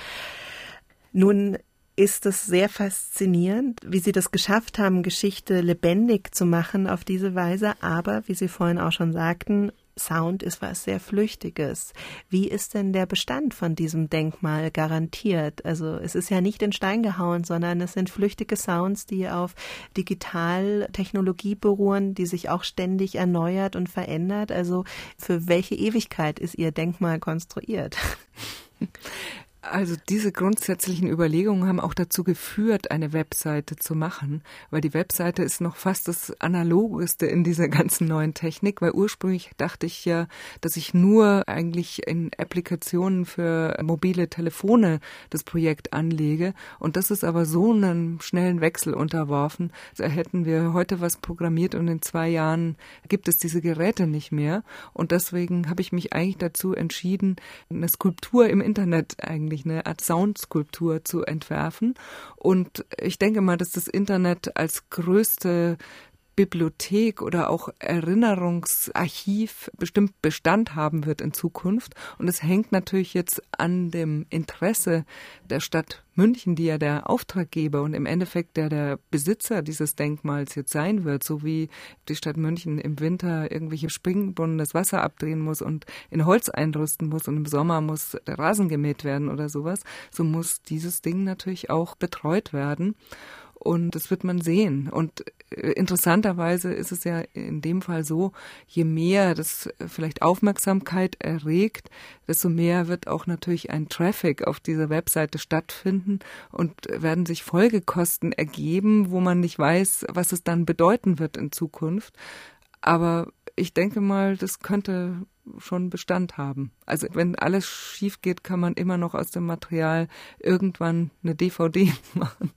Nun ist es sehr faszinierend, wie Sie das geschafft haben, Geschichte lebendig zu machen auf diese Weise. Aber, wie Sie vorhin auch schon sagten, Sound ist was sehr Flüchtiges. Wie ist denn der Bestand von diesem Denkmal garantiert? Also es ist ja nicht in Stein gehauen, sondern es sind flüchtige Sounds, die auf Digitaltechnologie beruhen, die sich auch ständig erneuert und verändert. Also für welche Ewigkeit ist Ihr Denkmal konstruiert? Also diese grundsätzlichen Überlegungen haben auch dazu geführt, eine Webseite zu machen, weil die Webseite ist noch fast das analogeste in dieser ganzen neuen Technik, weil ursprünglich dachte ich ja, dass ich nur eigentlich in Applikationen für mobile Telefone das Projekt anlege. Und das ist aber so einem schnellen Wechsel unterworfen, da hätten wir heute was programmiert und in zwei Jahren gibt es diese Geräte nicht mehr. Und deswegen habe ich mich eigentlich dazu entschieden, eine Skulptur im Internet eigentlich eigentlich eine Art Soundskulptur zu entwerfen. Und ich denke mal, dass das Internet als größte Bibliothek oder auch Erinnerungsarchiv bestimmt Bestand haben wird in Zukunft. Und es hängt natürlich jetzt an dem Interesse der Stadt München, die ja der Auftraggeber und im Endeffekt der der Besitzer dieses Denkmals jetzt sein wird, so wie die Stadt München im Winter irgendwelche Springbrunnen das Wasser abdrehen muss und in Holz einrüsten muss und im Sommer muss der Rasen gemäht werden oder sowas, so muss dieses Ding natürlich auch betreut werden. Und das wird man sehen. Und äh, interessanterweise ist es ja in dem Fall so, je mehr das vielleicht Aufmerksamkeit erregt, desto mehr wird auch natürlich ein Traffic auf dieser Webseite stattfinden und werden sich Folgekosten ergeben, wo man nicht weiß, was es dann bedeuten wird in Zukunft. Aber ich denke mal, das könnte schon Bestand haben. Also wenn alles schief geht, kann man immer noch aus dem Material irgendwann eine DVD machen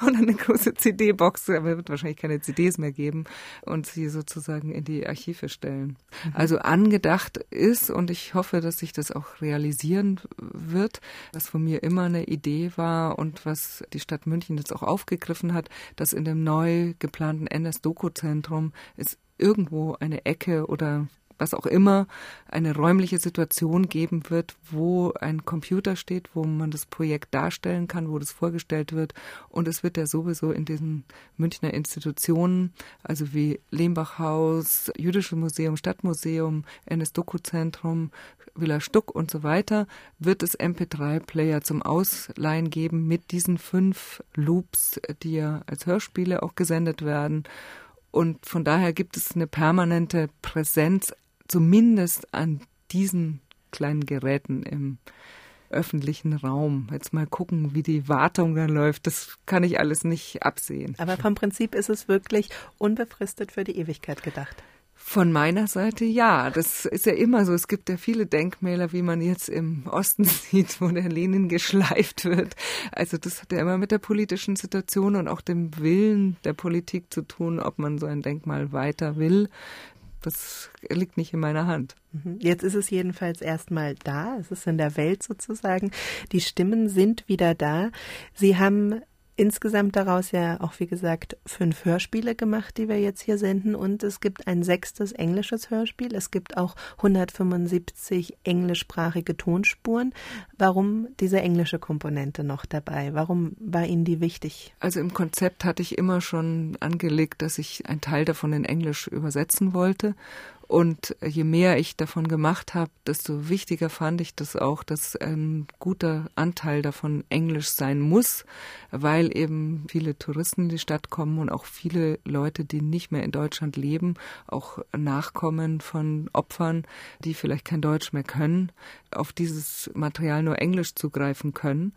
und eine große CD-Box, aber wird wahrscheinlich keine CDs mehr geben und sie sozusagen in die Archive stellen. Mhm. Also angedacht ist und ich hoffe, dass sich das auch realisieren wird, was von mir immer eine Idee war und was die Stadt München jetzt auch aufgegriffen hat, dass in dem neu geplanten NS-Doku-Zentrum es irgendwo eine Ecke oder was auch immer, eine räumliche Situation geben wird, wo ein Computer steht, wo man das Projekt darstellen kann, wo das vorgestellt wird. Und es wird ja sowieso in diesen Münchner Institutionen, also wie Lehmbachhaus, Jüdische Museum, Stadtmuseum, NS-Doku-Zentrum, Villa Stuck und so weiter, wird es MP3-Player zum Ausleihen geben mit diesen fünf Loops, die ja als Hörspiele auch gesendet werden. Und von daher gibt es eine permanente Präsenz zumindest an diesen kleinen Geräten im öffentlichen Raum. Jetzt mal gucken, wie die Wartung dann läuft. Das kann ich alles nicht absehen. Aber vom Prinzip ist es wirklich unbefristet für die Ewigkeit gedacht. Von meiner Seite ja. Das ist ja immer so. Es gibt ja viele Denkmäler, wie man jetzt im Osten sieht, wo der Lenin geschleift wird. Also das hat ja immer mit der politischen Situation und auch dem Willen der Politik zu tun, ob man so ein Denkmal weiter will. Das liegt nicht in meiner Hand. Mhm. Jetzt ist es jedenfalls erstmal da. Es ist in der Welt sozusagen. Die Stimmen sind wieder da. Sie haben insgesamt daraus ja auch, wie gesagt, fünf Hörspiele gemacht, die wir jetzt hier senden. Und es gibt ein sechstes englisches Hörspiel. Es gibt auch 175 englischsprachige Tonspuren. Warum diese englische Komponente noch dabei? Warum war Ihnen die wichtig? Also im Konzept hatte ich immer schon angelegt, dass ich einen Teil davon in Englisch übersetzen wollte. Und je mehr ich davon gemacht habe, desto wichtiger fand ich das auch, dass ein guter Anteil davon Englisch sein muss, weil eben viele Touristen in die Stadt kommen und auch viele Leute, die nicht mehr in Deutschland leben, auch Nachkommen von Opfern, die vielleicht kein Deutsch mehr können, auf dieses Material nur Englisch zugreifen können.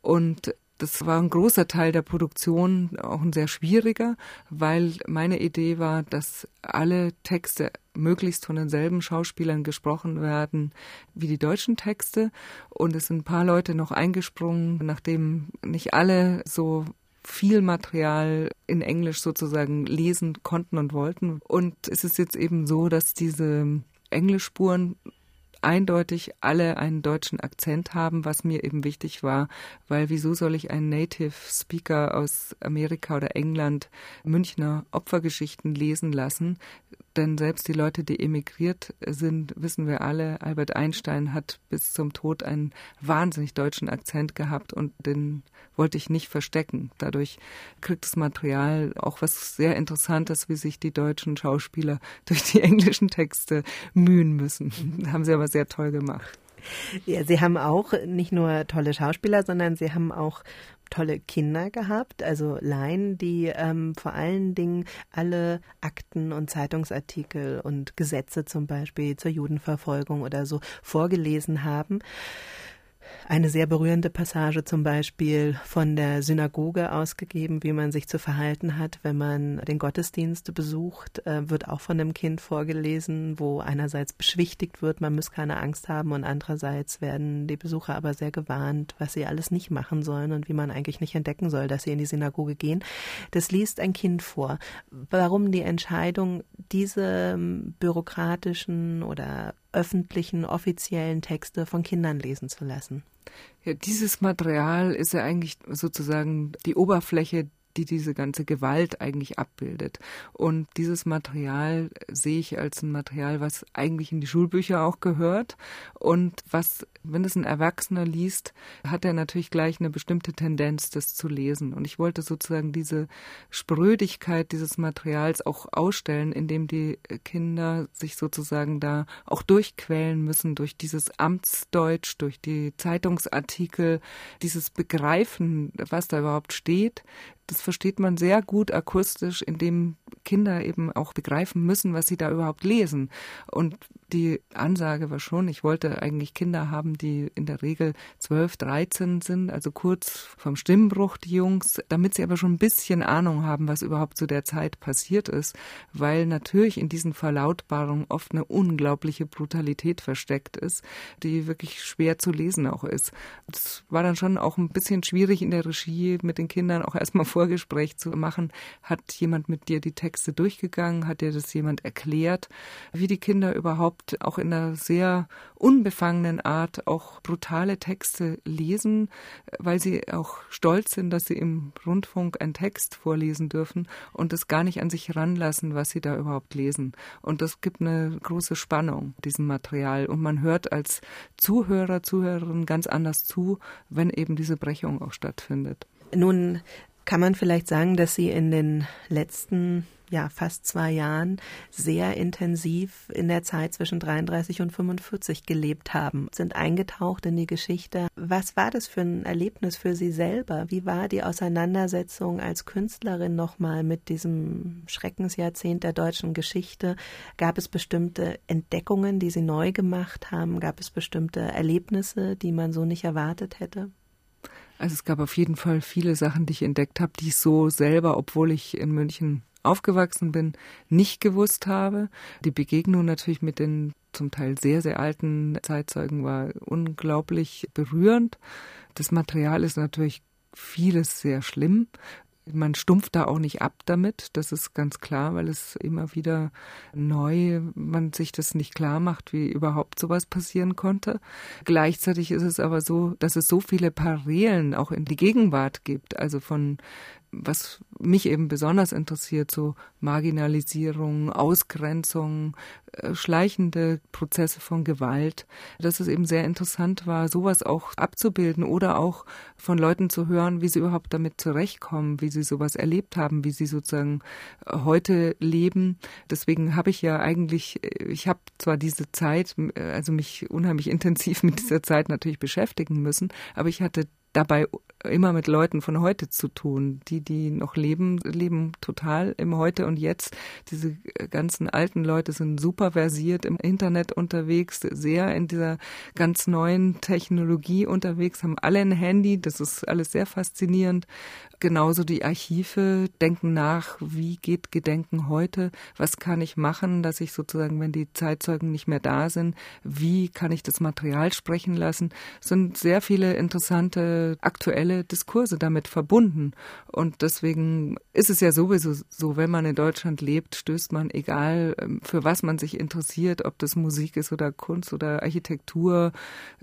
Und das war ein großer Teil der Produktion, auch ein sehr schwieriger, weil meine Idee war, dass alle Texte möglichst von denselben Schauspielern gesprochen werden wie die deutschen Texte. Und es sind ein paar Leute noch eingesprungen, nachdem nicht alle so viel Material in Englisch sozusagen lesen konnten und wollten. Und es ist jetzt eben so, dass diese Englischspuren eindeutig alle einen deutschen Akzent haben, was mir eben wichtig war, weil wieso soll ich einen Native Speaker aus Amerika oder England Münchner Opfergeschichten lesen lassen? Denn selbst die Leute, die emigriert sind, wissen wir alle, Albert Einstein hat bis zum Tod einen wahnsinnig deutschen Akzent gehabt und den wollte ich nicht verstecken. Dadurch kriegt das Material auch was sehr Interessantes, wie sich die deutschen Schauspieler durch die englischen Texte mühen müssen. haben sie aber sehr toll gemacht. Ja, Sie haben auch nicht nur tolle Schauspieler, sondern Sie haben auch tolle Kinder gehabt, also Laien, die ähm, vor allen Dingen alle Akten und Zeitungsartikel und Gesetze zum Beispiel zur Judenverfolgung oder so vorgelesen haben. Eine sehr berührende Passage zum Beispiel von der Synagoge ausgegeben, wie man sich zu verhalten hat, wenn man den Gottesdienst besucht, äh, wird auch von einem Kind vorgelesen, wo einerseits beschwichtigt wird, man muss keine Angst haben und andererseits werden die Besucher aber sehr gewarnt, was sie alles nicht machen sollen und wie man eigentlich nicht entdecken soll, dass sie in die Synagoge gehen. Das liest ein Kind vor. Warum die Entscheidung, diese ähm, bürokratischen oder öffentlichen, offiziellen Texte von Kindern lesen zu lassen. Ja, dieses Material ist ja eigentlich sozusagen die Oberfläche die diese ganze Gewalt eigentlich abbildet. Und dieses Material sehe ich als ein Material, was eigentlich in die Schulbücher auch gehört und was Wenn es ein Erwachsener liest, hat er natürlich gleich eine bestimmte Tendenz, das zu lesen. Und ich wollte sozusagen diese Sprödigkeit dieses Materials auch ausstellen, indem die Kinder sich sozusagen da auch durchquälen müssen durch dieses Amtsdeutsch, durch die Zeitungsartikel, dieses Begreifen, was da überhaupt steht, das versteht man sehr gut akustisch, indem Kinder eben auch begreifen müssen, was sie da überhaupt lesen. Und die Ansage war schon, ich wollte eigentlich Kinder haben, die in der Regel 12, 13 sind, also kurz vom Stimmbruch, die Jungs, damit sie aber schon ein bisschen Ahnung haben, was überhaupt zu der Zeit passiert ist, weil natürlich in diesen Verlautbarungen oft eine unglaubliche Brutalität versteckt ist, die wirklich schwer zu lesen auch ist. Das war dann schon auch ein bisschen schwierig in der Regie mit den Kindern auch erstmal Vorgespräch zu machen. Hat jemand mit dir die Texte durchgegangen? Hat dir das jemand erklärt? Wie die Kinder überhaupt auch in einer sehr unbefangenen Art auch brutale Texte lesen, weil sie auch stolz sind, dass sie im Rundfunk einen Text vorlesen dürfen und es gar nicht an sich ranlassen, was sie da überhaupt lesen. Und das gibt eine große Spannung, diesem Material. Und man hört als Zuhörer, Zuhörerin ganz anders zu, wenn eben diese Brechung auch stattfindet. Nun kann man vielleicht sagen, dass Sie in den letzten ja, fast zwei Jahren sehr intensiv in der Zeit zwischen 33 und 45 gelebt haben, sind eingetaucht in die Geschichte. Was war das für ein Erlebnis für Sie selber? Wie war die Auseinandersetzung als Künstlerin nochmal mit diesem Schreckensjahrzehnt der deutschen Geschichte? Gab es bestimmte Entdeckungen, die Sie neu gemacht haben? Gab es bestimmte Erlebnisse, die man so nicht erwartet hätte? Also es gab auf jeden Fall viele Sachen, die ich entdeckt habe, die ich so selber, obwohl ich in München aufgewachsen bin, nicht gewusst habe. Die Begegnung natürlich mit den zum Teil sehr, sehr alten Zeitzeugen war unglaublich berührend. Das Material ist natürlich vieles sehr schlimm. Man stumpft da auch nicht ab damit, das ist ganz klar, weil es immer wieder neu, man sich das nicht klar macht, wie überhaupt sowas passieren konnte. Gleichzeitig ist es aber so, dass es so viele Parallelen auch in die Gegenwart gibt, also von was mich eben besonders interessiert, so Marginalisierung, Ausgrenzung, äh, schleichende Prozesse von Gewalt, dass es eben sehr interessant war, sowas auch abzubilden oder auch von Leuten zu hören, wie sie überhaupt damit zurechtkommen, wie sie sowas erlebt haben, wie sie sozusagen äh, heute leben. Deswegen habe ich ja eigentlich, äh, ich habe zwar diese Zeit, also mich unheimlich intensiv mit dieser Zeit natürlich beschäftigen müssen, aber ich hatte dabei immer mit Leuten von heute zu tun. Die, die noch leben, leben total im Heute und Jetzt. Diese ganzen alten Leute sind super versiert im Internet unterwegs, sehr in dieser ganz neuen Technologie unterwegs, haben alle ein Handy. Das ist alles sehr faszinierend. Genauso die Archive denken nach, wie geht Gedenken heute? Was kann ich machen, dass ich sozusagen, wenn die Zeitzeugen nicht mehr da sind, wie kann ich das Material sprechen lassen? Es sind sehr viele interessante aktuelle Diskurse damit verbunden. Und deswegen ist es ja sowieso so, wenn man in Deutschland lebt, stößt man, egal ähm, für was man sich interessiert, ob das Musik ist oder Kunst oder Architektur,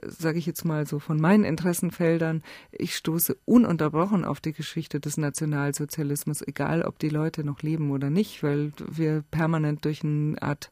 sage ich jetzt mal so von meinen Interessenfeldern, ich stoße ununterbrochen auf die Geschichte des Nationalsozialismus, egal ob die Leute noch leben oder nicht, weil wir permanent durch eine Art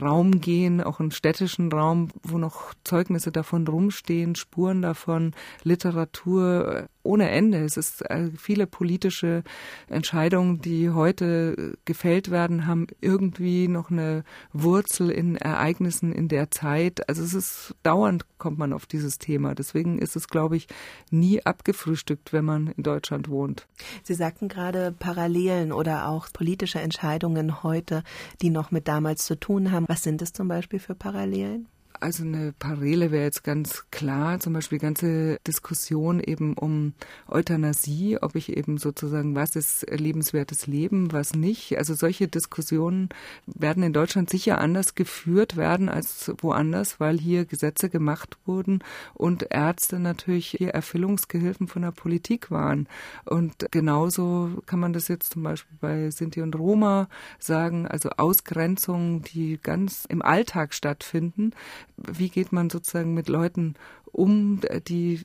Raum gehen, auch einen städtischen Raum, wo noch Zeugnisse davon rumstehen, Spuren davon, Literatur, ohne Ende. Es ist äh, viele politische Entscheidungen, die heute gefällt werden, haben irgendwie noch eine Wurzel in Ereignissen in der Zeit. Also es ist dauernd kommt man auf dieses Thema. Deswegen ist es, glaube ich, nie abgefrühstückt, wenn man in Deutschland wohnt. Sie sagten gerade Parallelen oder auch politische Entscheidungen heute, die noch mit damals zu tun haben. Was sind es zum Beispiel für Parallelen? Also eine Parallele wäre jetzt ganz klar, zum Beispiel die ganze Diskussion eben um Euthanasie, ob ich eben sozusagen, was ist lebenswertes Leben, was nicht. Also solche Diskussionen werden in Deutschland sicher anders geführt werden als woanders, weil hier Gesetze gemacht wurden und Ärzte natürlich hier Erfüllungsgehilfen von der Politik waren. Und genauso kann man das jetzt zum Beispiel bei Sinti und Roma sagen, also Ausgrenzungen, die ganz im Alltag stattfinden, wie geht man sozusagen mit Leuten um die,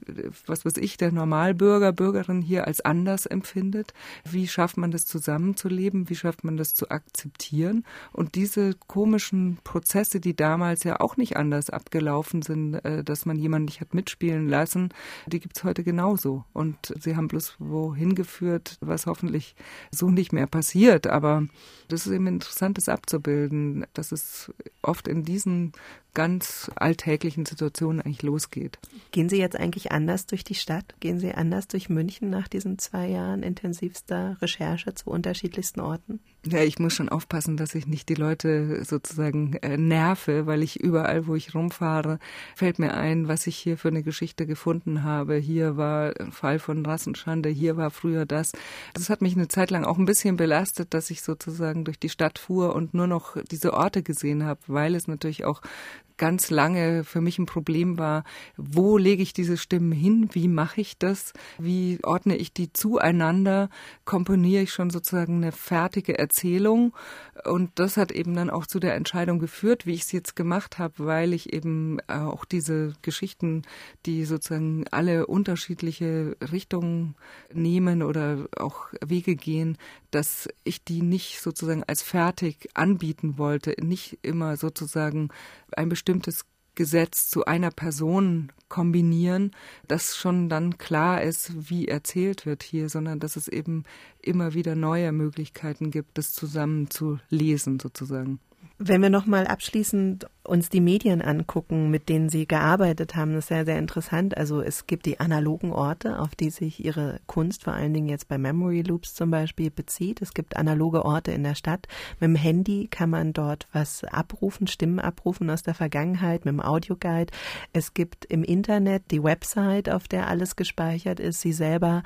was weiß ich, der Normalbürger, Bürgerin hier als anders empfindet. Wie schafft man das zusammenzuleben? Wie schafft man das zu akzeptieren? Und diese komischen Prozesse, die damals ja auch nicht anders abgelaufen sind, äh, dass man jemanden nicht hat mitspielen lassen, die gibt's heute genauso. Und sie haben bloß wohin geführt, was hoffentlich so nicht mehr passiert. Aber das ist eben interessant, das abzubilden, dass es oft in diesen ganz alltäglichen Situationen eigentlich losgeht. Gehen Sie jetzt eigentlich anders durch die Stadt? Gehen Sie anders durch München nach diesen zwei Jahren intensivster Recherche zu unterschiedlichsten Orten? Ja, ich muss schon aufpassen, dass ich nicht die Leute sozusagen äh, nerve, weil ich überall, wo ich rumfahre, fällt mir ein, was ich hier für eine Geschichte gefunden habe. Hier war ein Fall von Rassenschande, hier war früher das. Das hat mich eine Zeit lang auch ein bisschen belastet, dass ich sozusagen durch die Stadt fuhr und nur noch diese Orte gesehen habe, weil es natürlich auch ganz lange für mich ein Problem war, wo lege ich diese Stimmen hin, wie mache ich das, wie ordne ich die zueinander, komponiere ich schon sozusagen eine fertige Erzählung und das hat eben dann auch zu der Entscheidung geführt, wie ich es jetzt gemacht habe, weil ich eben auch diese Geschichten, die sozusagen alle unterschiedliche Richtungen nehmen oder auch Wege gehen, dass ich die nicht sozusagen als fertig anbieten wollte, nicht immer sozusagen ein bestimmtes Gesetz zu einer Person kombinieren, dass schon dann klar ist, wie erzählt wird hier, sondern dass es eben immer wieder neue Möglichkeiten gibt, das zusammen zu lesen sozusagen. Wenn wir nochmal abschließend uns die Medien angucken, mit denen Sie gearbeitet haben, ist sehr, sehr interessant. Also es gibt die analogen Orte, auf die sich Ihre Kunst vor allen Dingen jetzt bei Memory Loops zum Beispiel bezieht. Es gibt analoge Orte in der Stadt. Mit dem Handy kann man dort was abrufen, Stimmen abrufen aus der Vergangenheit, mit dem Audioguide. Es gibt im Internet die Website, auf der alles gespeichert ist. Sie selber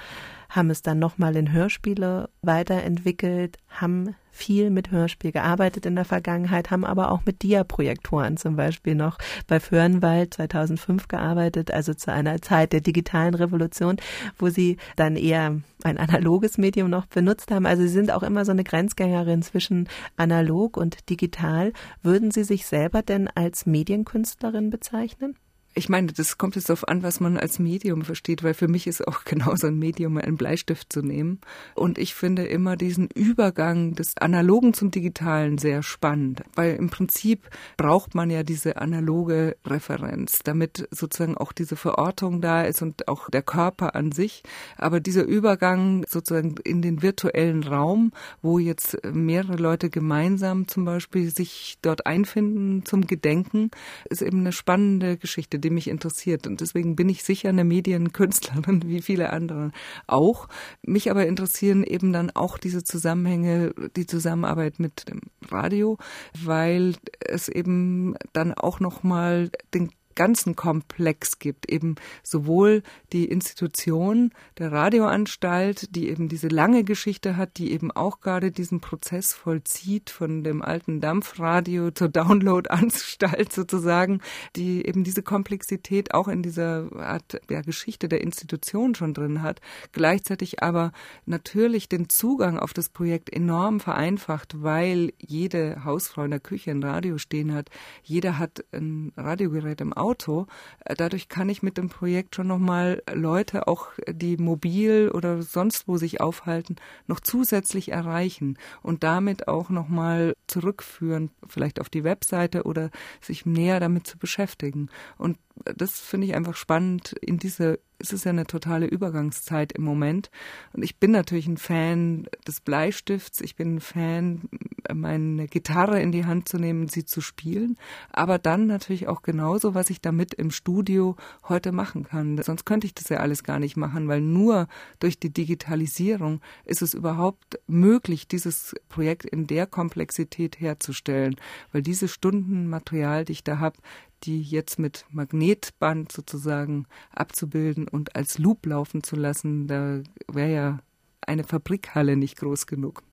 haben es dann nochmal in Hörspiele weiterentwickelt, haben viel mit Hörspiel gearbeitet in der Vergangenheit, haben aber auch mit Dia-Projektoren zum Beispiel noch bei Föhrenwald 2005 gearbeitet, also zu einer Zeit der digitalen Revolution, wo sie dann eher ein analoges Medium noch benutzt haben. Also sie sind auch immer so eine Grenzgängerin zwischen analog und digital. Würden Sie sich selber denn als Medienkünstlerin bezeichnen? Ich meine, das kommt jetzt darauf an, was man als Medium versteht, weil für mich ist auch genauso ein Medium, einen Bleistift zu nehmen. Und ich finde immer diesen Übergang des Analogen zum Digitalen sehr spannend, weil im Prinzip braucht man ja diese analoge Referenz, damit sozusagen auch diese Verortung da ist und auch der Körper an sich. Aber dieser Übergang sozusagen in den virtuellen Raum, wo jetzt mehrere Leute gemeinsam zum Beispiel sich dort einfinden zum Gedenken, ist eben eine spannende Geschichte die mich interessiert. Und deswegen bin ich sicher eine Medienkünstlerin, wie viele andere auch. Mich aber interessieren eben dann auch diese Zusammenhänge, die Zusammenarbeit mit dem Radio, weil es eben dann auch nochmal den ganzen Komplex gibt, eben sowohl die Institution der Radioanstalt, die eben diese lange Geschichte hat, die eben auch gerade diesen Prozess vollzieht von dem alten Dampfradio zur Downloadanstalt sozusagen, die eben diese Komplexität auch in dieser Art ja, Geschichte der Institution schon drin hat, gleichzeitig aber natürlich den Zugang auf das Projekt enorm vereinfacht, weil jede Hausfrau in der Küche ein Radio stehen hat, jeder hat ein Radiogerät im Auto Auto. Äh, dadurch kann ich mit dem Projekt schon nochmal Leute, auch die mobil oder sonst wo sich aufhalten, noch zusätzlich erreichen und damit auch nochmal zurückführen, vielleicht auf die Webseite oder sich näher damit zu beschäftigen. Und das finde ich einfach spannend in diese es ist ja eine totale Übergangszeit im Moment. Und ich bin natürlich ein Fan des Bleistifts. Ich bin ein Fan, meine Gitarre in die Hand zu nehmen, sie zu spielen. Aber dann natürlich auch genauso, was ich damit im Studio heute machen kann. Sonst könnte ich das ja alles gar nicht machen, weil nur durch die Digitalisierung ist es überhaupt möglich, dieses Projekt in der Komplexität herzustellen. Weil diese Stunden Material, die ich da habe, die jetzt mit Magnetband sozusagen abzubilden und als Loop laufen zu lassen, da wäre ja eine Fabrikhalle nicht groß genug.